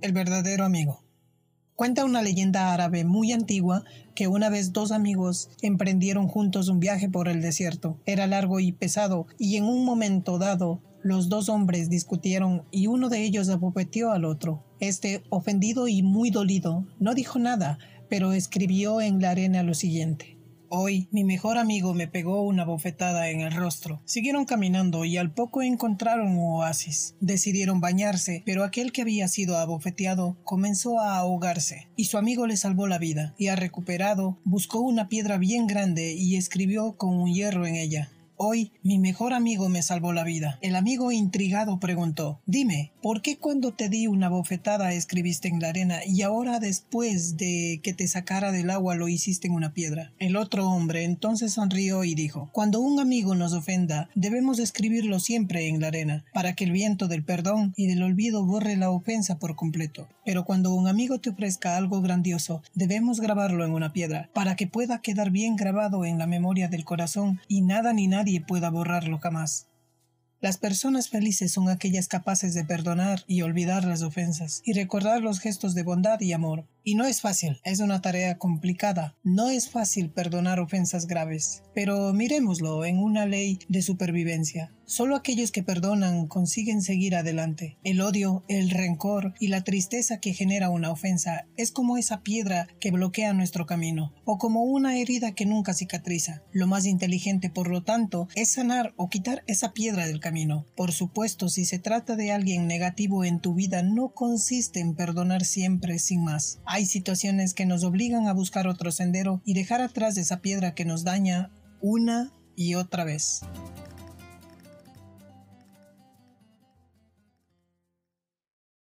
El verdadero amigo. Cuenta una leyenda árabe muy antigua que una vez dos amigos emprendieron juntos un viaje por el desierto. Era largo y pesado y en un momento dado los dos hombres discutieron y uno de ellos abofeteó al otro. Este, ofendido y muy dolido, no dijo nada, pero escribió en la arena lo siguiente. Hoy mi mejor amigo me pegó una bofetada en el rostro. Siguieron caminando y al poco encontraron un oasis. Decidieron bañarse, pero aquel que había sido abofeteado comenzó a ahogarse y su amigo le salvó la vida y recuperado buscó una piedra bien grande y escribió con un hierro en ella. Hoy mi mejor amigo me salvó la vida. El amigo intrigado preguntó Dime, ¿por qué cuando te di una bofetada escribiste en la arena y ahora después de que te sacara del agua lo hiciste en una piedra? El otro hombre entonces sonrió y dijo Cuando un amigo nos ofenda, debemos escribirlo siempre en la arena, para que el viento del perdón y del olvido borre la ofensa por completo. Pero cuando un amigo te ofrezca algo grandioso, debemos grabarlo en una piedra, para que pueda quedar bien grabado en la memoria del corazón y nada ni nadie pueda borrarlo jamás. Las personas felices son aquellas capaces de perdonar y olvidar las ofensas y recordar los gestos de bondad y amor. Y no es fácil, es una tarea complicada. No es fácil perdonar ofensas graves. Pero miremoslo en una ley de supervivencia. Solo aquellos que perdonan consiguen seguir adelante. El odio, el rencor y la tristeza que genera una ofensa es como esa piedra que bloquea nuestro camino, o como una herida que nunca cicatriza. Lo más inteligente, por lo tanto, es sanar o quitar esa piedra del camino. Por supuesto, si se trata de alguien negativo en tu vida, no consiste en perdonar siempre sin más. Hay situaciones que nos obligan a buscar otro sendero y dejar atrás esa piedra que nos daña una y otra vez.